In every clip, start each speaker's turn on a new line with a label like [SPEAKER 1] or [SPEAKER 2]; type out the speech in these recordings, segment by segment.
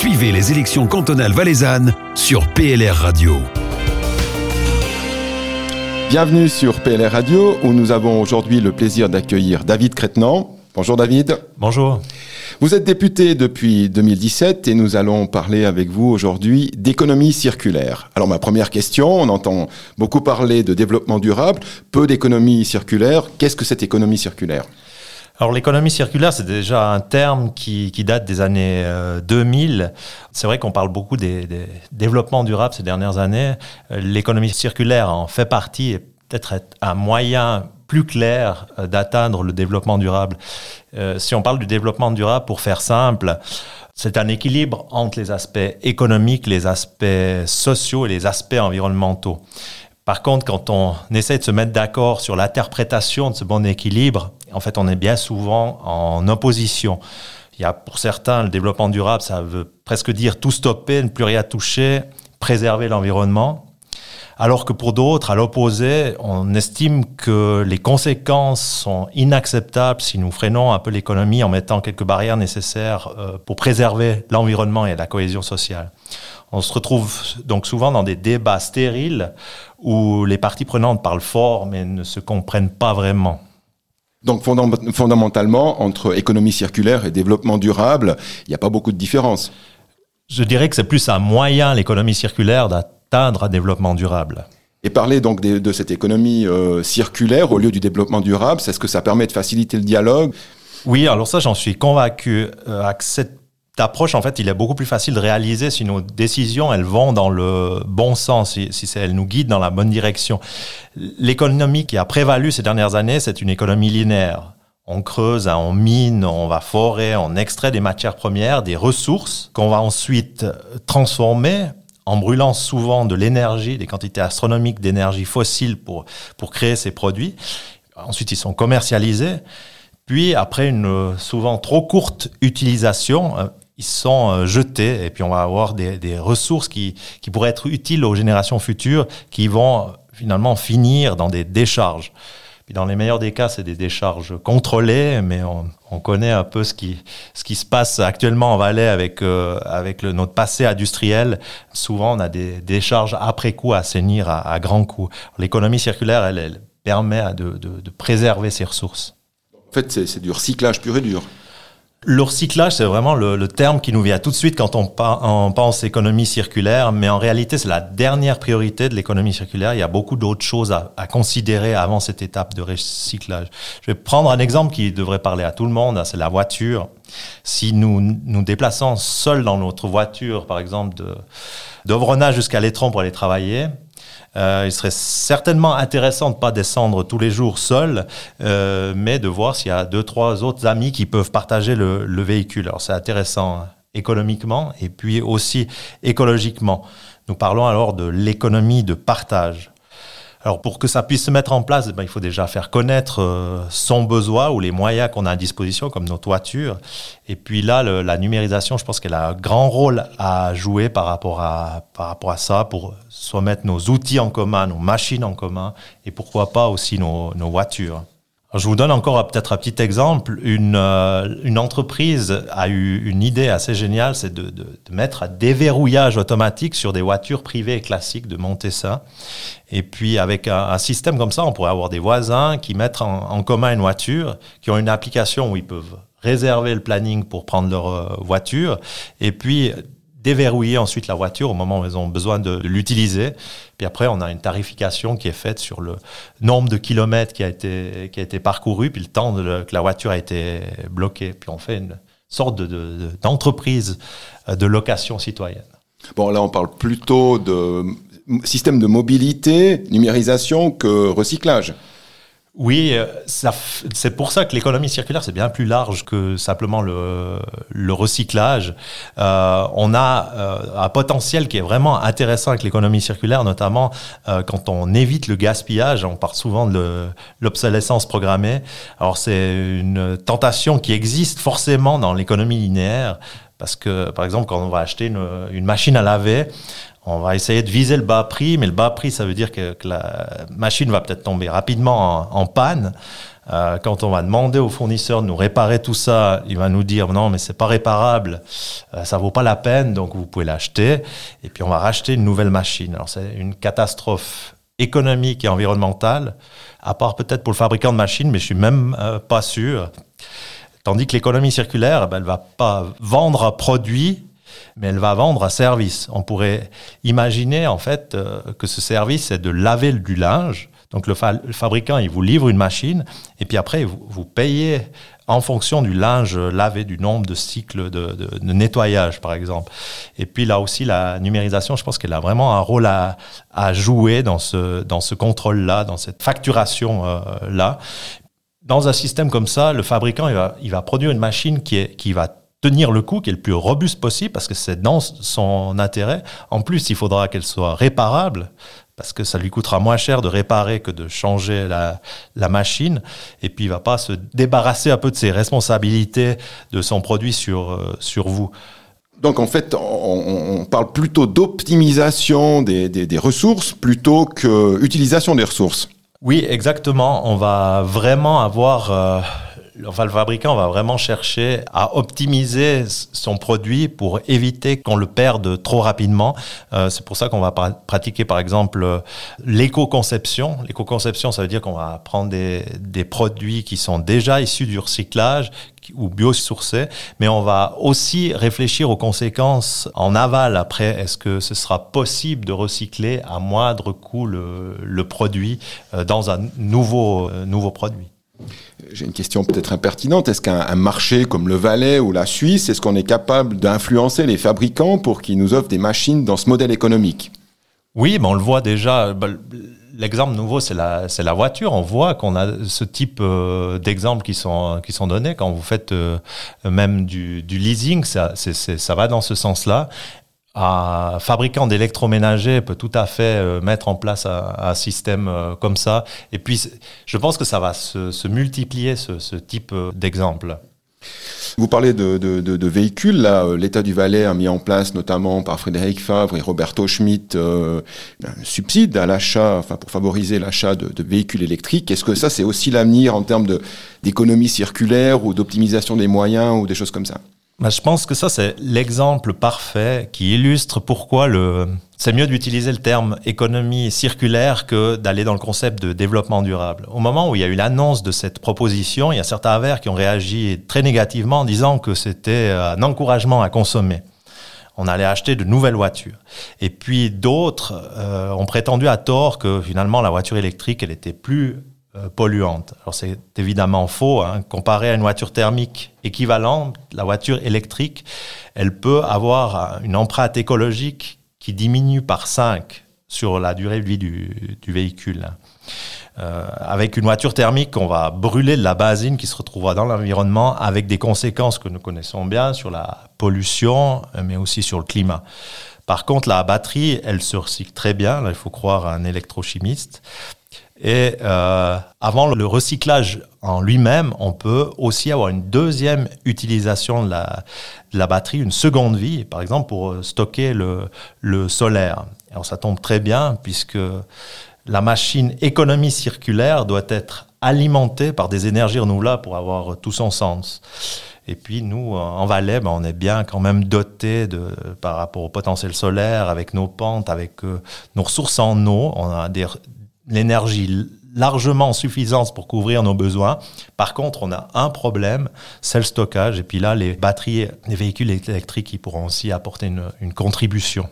[SPEAKER 1] Suivez les élections cantonales valaisannes sur PLR Radio.
[SPEAKER 2] Bienvenue sur PLR Radio où nous avons aujourd'hui le plaisir d'accueillir David Crétenant. Bonjour David.
[SPEAKER 3] Bonjour.
[SPEAKER 2] Vous êtes député depuis 2017 et nous allons parler avec vous aujourd'hui d'économie circulaire. Alors ma première question, on entend beaucoup parler de développement durable, peu d'économie circulaire. Qu'est-ce que cette économie circulaire?
[SPEAKER 3] Alors l'économie circulaire, c'est déjà un terme qui, date des années 2000. Euh, c'est vrai qu'on parle beaucoup des, développements durables ces dernières années. Euh, l'économie circulaire en fait partie et peut-être un moyen plus clair euh, d'atteindre le développement durable. si on parle du développement durable, pour faire simple, c'est un équilibre entre les aspects économiques, les aspects sociaux et les aspects environnementaux. Par contre, quand on essaie de se mettre d'accord sur l'interprétation de ce bon équilibre, en fait, on est bien souvent en opposition. Il y a pour certains, le développement durable, ça veut presque dire tout stopper, ne plus rien toucher, préserver l'environnement. Alors que pour d'autres, à l'opposé, on estime que les conséquences sont inacceptables si nous freinons un peu l'économie en mettant quelques barrières nécessaires euh, pour préserver l'environnement et la cohésion sociale. On se retrouve donc souvent dans des débats stériles où les parties prenantes parlent fort mais ne se comprennent pas vraiment.
[SPEAKER 2] Donc fondamentalement, entre économie circulaire et développement durable, il n'y a pas beaucoup de différence.
[SPEAKER 3] Je dirais que c'est plus un moyen, l'économie circulaire, d'atteindre un développement durable.
[SPEAKER 2] Et parler donc de, cette économie euh, circulaire au lieu du développement durable, c'est ce que ça permet de faciliter le dialogue
[SPEAKER 3] Oui, alors ça, j'en suis convaincu. Euh, approche, en fait, il est beaucoup plus facile de réaliser si nos décisions, elles vont dans le bon sens, si, si elles nous guident dans la bonne direction. L'économie qui a prévalu ces dernières années, c'est une économie linéaire. On creuse, on mine, on va forer, on extrait des matières premières, des ressources qu'on va ensuite transformer en brûlant souvent de l'énergie, des quantités astronomiques d'énergie fossile pour, pour créer ces produits. Ensuite, ils sont commercialisés. Puis, après une souvent trop courte utilisation, ils sont euh, jetés et puis on va avoir des, ressources qui, pourraient être utiles aux générations futures qui vont euh, finalement finir dans des décharges. Puis dans les meilleurs des cas, c'est des décharges contrôlées, mais on, on, connaît un peu ce qui, se passe actuellement en Valais avec, euh, notre passé industriel. Souvent, on a des décharges après coup à assainir à, à grands coûts. L'économie circulaire, elle, permet de préserver ces ressources.
[SPEAKER 2] En fait, c'est du recyclage pur et dur.
[SPEAKER 3] Le recyclage, c'est vraiment le, terme qui nous vient tout de suite quand on, pense économie circulaire, mais en réalité, c'est la dernière priorité de l'économie circulaire. Il y a beaucoup d'autres choses à, considérer avant cette étape de recyclage. Je vais prendre un exemple qui devrait parler à tout le monde, c'est la voiture. Si nous nous déplaçons seuls dans notre voiture, par exemple, de d'Ovrenage jusqu'à Létron pour aller travailler, euh, il serait certainement intéressant de pas descendre tous les jours seul, euh, mais de voir s'il y a deux, trois autres amis qui peuvent partager le, le véhicule. Alors c'est intéressant économiquement et puis aussi écologiquement. Nous parlons alors de l'économie de partage. Alors pour que ça puisse se mettre en place, eh ben, il faut déjà faire connaître euh, son besoin ou les moyens qu'on a à disposition, comme nos toitures. Et puis là, la numérisation, je pense qu'elle a un grand rôle à jouer par rapport à, par rapport à ça, pour soit mettre nos outils en commun, nos machines en commun, et pourquoi pas aussi nos, nos voitures je vous donne encore peut-être un petit exemple. Une, euh, une entreprise a eu une idée assez géniale, c'est de, de, de, mettre un déverrouillage automatique sur des voitures privées classiques, de monter ça. Et puis avec un, système comme ça, on pourrait avoir des voisins qui mettent en, en, commun une voiture, qui ont une application où ils peuvent réserver le planning pour prendre leur euh, voiture, et puis déverrouiller ensuite la voiture au moment où ils ont besoin de, l'utiliser. Puis après, on a une tarification qui est faite sur le nombre de kilomètres qui a été, qui a été parcouru, puis le temps que la voiture a été bloquée. Puis on fait une sorte d'entreprise de, de, de location citoyenne.
[SPEAKER 2] Bon, là, on parle plutôt de système de mobilité, numérisation que recyclage.
[SPEAKER 3] Oui, euh, c'est pour ça que l'économie circulaire, c'est bien plus large que simplement le, recyclage. Euh, on a euh, un potentiel qui est vraiment intéressant avec l'économie circulaire, notamment quand on évite le gaspillage. On parle souvent de l'obsolescence programmée. Alors c'est une tentation qui existe forcément dans l'économie linéaire. Parce que, par exemple, quand on va acheter une, machine à laver, On va essayer de viser le bas prix, mais le bas prix, ça veut dire que, la machine va peut-être tomber rapidement en, panne. Euh, quand on va demander au fournisseur de nous réparer tout ça, il va nous dire non, mais c'est pas réparable, euh, ça vaut pas la peine, donc vous pouvez l'acheter. Et puis on va racheter une nouvelle machine. Alors c'est une catastrophe économique et environnementale, à part peut-être pour le fabricant de machines, mais je suis même euh, pas sûr. Tandis que l'économie circulaire, ben, elle va pas vendre un produit mais elle va vendre un service. On pourrait imaginer en fait euh, que ce service c'est de laver du linge. Donc le, fabricant il vous livre une machine et puis après vous, vous, payez en fonction du linge lavé, du nombre de cycles de, nettoyage par exemple. Et puis là aussi la numérisation, je pense qu'elle a vraiment un rôle à, jouer dans ce dans ce contrôle là, dans cette facturation euh. Dans un système comme ça, le fabricant il va, il va produire une machine qui, est, qui va tenir le coup, qui est le plus robuste possible, parce que c'est dans son intérêt. En plus, il faudra qu'elle soit réparable, parce que ça lui coûtera moins cher de réparer que de changer la, la machine. Et puis, il va pas se débarrasser un peu de ses responsabilités de son produit sur, euh, sur vous.
[SPEAKER 2] Donc en fait, on, parle plutôt d'optimisation des, des, des, ressources plutôt qu'utilisation des ressources.
[SPEAKER 3] Oui, exactement. On va vraiment avoir... Euh, enfin, le fabricant va vraiment chercher à optimiser son produit pour éviter qu'on le perde trop rapidement. Euh, c'est pour ça qu'on va pratiquer, par exemple, l'éco-conception. L'éco-conception, ça veut dire qu'on va prendre des, des produits qui sont déjà issus du recyclage, ou biosourcés, mais on va aussi réfléchir aux conséquences en aval. Après, est-ce que ce sera possible de recycler à moindre coût le, le produit euh, dans un nouveau, euh, nouveau produit?
[SPEAKER 2] J'ai une question peut-être impertinente. Est-ce qu'un marché comme le Valais ou la Suisse, est-ce qu'on est capable d'influencer les fabricants pour qu'ils nous offrent des machines dans ce modèle économique?
[SPEAKER 3] Oui, mais on le voit déjà. Bah, l'exemple nouveau, c'est la, la voiture. On voit qu'on a ce type euh, d'exemples qui sont, qui sont donnés. Quand vous faites euh, même du, leasing, ça, ça va dans ce sens-là un fabricant d'électroménager peut tout à fait euh, mettre en place un, système euh, comme ça. Et puis, je pense que ça va se, multiplier, ce, type euh, d'exemple.
[SPEAKER 2] Vous parlez de, véhicules. Là, l'État du Valais a mis en place, notamment par Frédéric Favre et Roberto Schmitt, un subside à l'achat, enfin pour favoriser l'achat de, véhicules électriques. Est-ce que ça, c'est aussi l'avenir en termes d'économie circulaire ou d'optimisation des moyens ou des choses comme ça?
[SPEAKER 3] Bah, je pense que ça, c'est l'exemple parfait qui illustre pourquoi le... c'est mieux d'utiliser le terme économie circulaire que d'aller dans le concept de développement durable. Au moment où il y a eu l'annonce de cette proposition, il y a certains verts qui ont réagi très négativement en disant que c'était un encouragement à consommer. On allait acheter de nouvelles voitures. Et puis d'autres euh, ont prétendu à tort que finalement la voiture électrique, elle était plus polluante. Alors c'est évidemment faux. Hein. Comparé à une voiture thermique équivalente, la voiture électrique, elle peut avoir une empreinte écologique qui diminue par 5 sur la durée de vie du, véhicule. Euh, avec une voiture thermique, on va brûler de la basine qui se retrouvera dans l'environnement avec des conséquences que nous connaissons bien sur la pollution, mais aussi sur le climat. Par contre, la batterie, elle se recycle très bien. Là, il faut croire à un électrochimiste. Et euh, avant le recyclage en lui-même, on peut aussi avoir une deuxième utilisation de la, batterie, une seconde vie, par exemple pour stocker le, solaire. Alors ça tombe très bien puisque la machine économie circulaire doit être alimentée par des énergies renouvelables pour avoir tout son sens. Et puis nous, en Valais, ben, on est bien quand même doté par rapport au potentiel solaire, avec nos pentes, avec euh, nos ressources en eau. L'énergie largement suffisante pour couvrir nos besoins. Par contre, on a un problème, c'est le stockage. Et puis là, les batteries, les véhicules électriques, qui pourront aussi apporter une, contribution.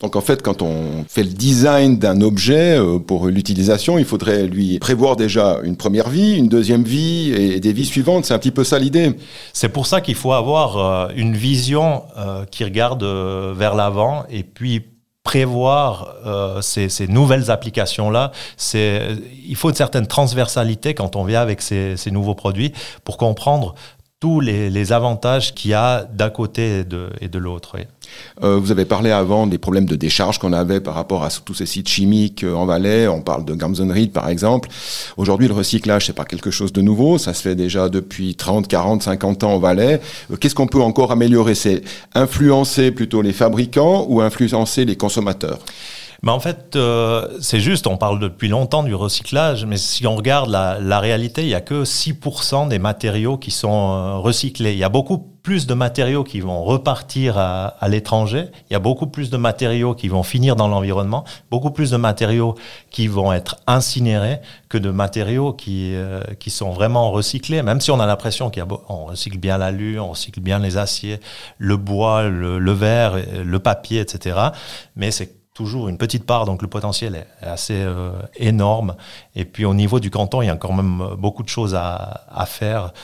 [SPEAKER 2] Donc en fait, quand on fait le design d'un objet euh, pour l'utilisation, il faudrait lui prévoir déjà une première vie, une deuxième vie et des vies suivantes. C'est un petit peu ça l'idée.
[SPEAKER 3] C'est pour ça qu'il faut avoir euh, une vision euh, qui regarde vers l'avant et puis prévoir euh, ces, nouvelles applications-là, c'est il faut une certaine transversalité quand on vient avec ces, ces nouveaux produits pour comprendre tous les, avantages qu'il y a d'un côté et de, et de l'autre.
[SPEAKER 2] Euh, vous avez parlé avant des problèmes de décharge qu'on avait par rapport à tous ces sites chimiques euh, en Valais. On parle de Gamson Reed, par exemple. Aujourd'hui, le recyclage, c'est pas quelque chose de nouveau. Ça se fait déjà depuis 30, 40, 50 ans en Valais. Euh, qu'est-ce qu'on peut encore améliorer? C'est influencer plutôt les fabricants ou influencer les consommateurs?
[SPEAKER 3] Mais en fait, euh, c'est juste, on parle depuis longtemps du recyclage, mais si on regarde la, la réalité, il n'y a que 6% des matériaux qui sont euh, recyclés. Il y a beaucoup plus de matériaux qui vont repartir à, à l'étranger, il y a beaucoup plus de matériaux qui vont finir dans l'environnement, beaucoup plus de matériaux qui vont être incinérés que de matériaux qui, euh, qui sont vraiment recyclés, même si on a l'impression qu'on recycle bien l'alu, on recycle bien les aciers, le bois, le, le verre, le papier, etc. Mais c'est toujours une petite part, donc le potentiel est assez euh, énorme. Et puis au niveau du canton, il y a quand même beaucoup de choses à, à faire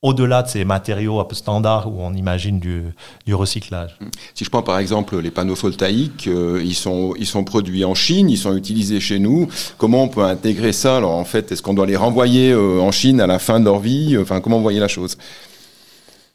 [SPEAKER 3] au-delà de ces matériaux un peu standards où on imagine du, du, recyclage.
[SPEAKER 2] Si je prends par exemple les panneaux photovoltaïques, euh, ils, sont, ils sont produits en Chine, ils sont utilisés chez nous. Comment on peut intégrer ça? Alors en fait, est-ce qu'on doit les renvoyer euh, en Chine à la fin de leur vie? Enfin, comment vous voyez la chose?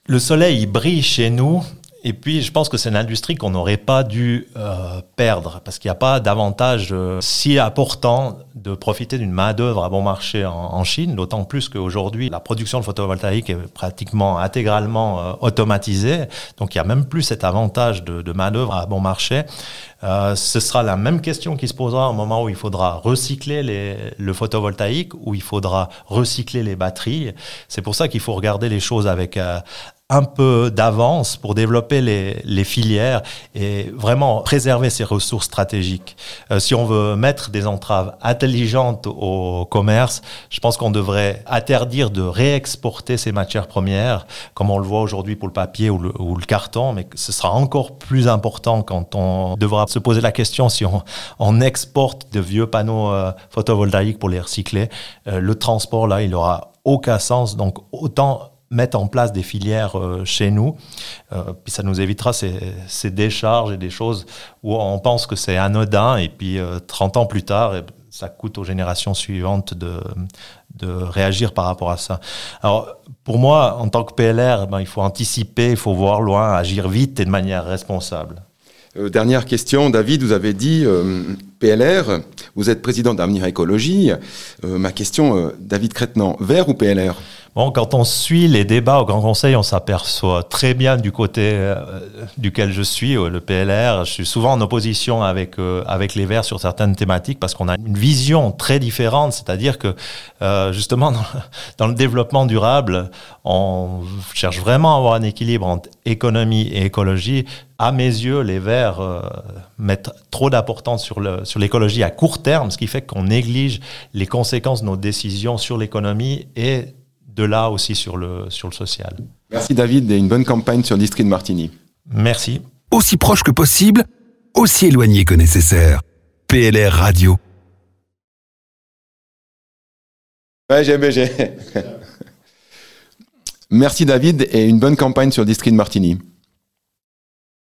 [SPEAKER 3] Le soleil il brille chez nous et puis, je pense que c'est une industrie qu'on n'aurait pas dû euh, perdre parce qu'il n'y a pas d'avantage euh, si important de profiter d'une main-d'œuvre à bon marché en, Chine, d'autant plus qu'aujourd'hui, la production de photovoltaïque est pratiquement intégralement euh, automatisée. Donc, il n'y a même plus cet avantage de, de main-d'œuvre à bon marché. ce sera la même question qui se posera au moment où il faudra recycler les, le photovoltaïque, où il faudra recycler les batteries. C'est pour ça qu'il faut regarder les choses avec un peu d'avance pour développer les, les, filières et vraiment préserver ces ressources stratégiques. Euh, si on veut mettre des entraves intelligentes au commerce, je pense qu'on devrait interdire de réexporter ces matières premières, comme on le voit aujourd'hui pour le papier ou le, ou le, carton, mais ce sera encore plus important quand on devra se poser la question si on, on exporte de vieux panneaux euh, photovoltaïques pour les recycler. Euh, le transport, là, il aura aucun sens. Donc, autant mettre en place des filières euh, chez nous. Euh, puis ça nous évitera ces, décharges et des choses où on pense que c'est anodin et puis 30 euh, ans plus tard, ça coûte aux générations suivantes de, de réagir par rapport à ça. Alors pour moi, en tant que PLR, ben, il faut anticiper, il faut voir loin, agir vite et de manière responsable.
[SPEAKER 2] dernière question, David, vous avez dit PLR, vous êtes président d'Avenir Écologie. ma question, David Crétenant, vert ou PLR
[SPEAKER 3] Bon, quand on suit les débats au Grand Conseil, on s'aperçoit très bien du côté euh, duquel je suis, euh, le PLR. Je suis souvent en opposition avec euh, avec les Verts sur certaines thématiques parce qu'on a une vision très différente. C'est-à-dire que justement dans, le développement durable, on cherche vraiment à avoir un équilibre entre économie et écologie. À mes yeux, les Verts mettent trop d'importance sur sur l'écologie à court terme, ce qui fait qu'on néglige les conséquences de nos décisions sur l'économie et de là aussi sur le, sur le social.
[SPEAKER 2] Merci David et une bonne campagne sur District de Martigny.
[SPEAKER 3] Merci.
[SPEAKER 1] Aussi proche que possible, aussi éloigné que nécessaire. PLR Radio.
[SPEAKER 2] Ouais, j'ai, j'ai. Merci David et une bonne campagne sur District de Martigny.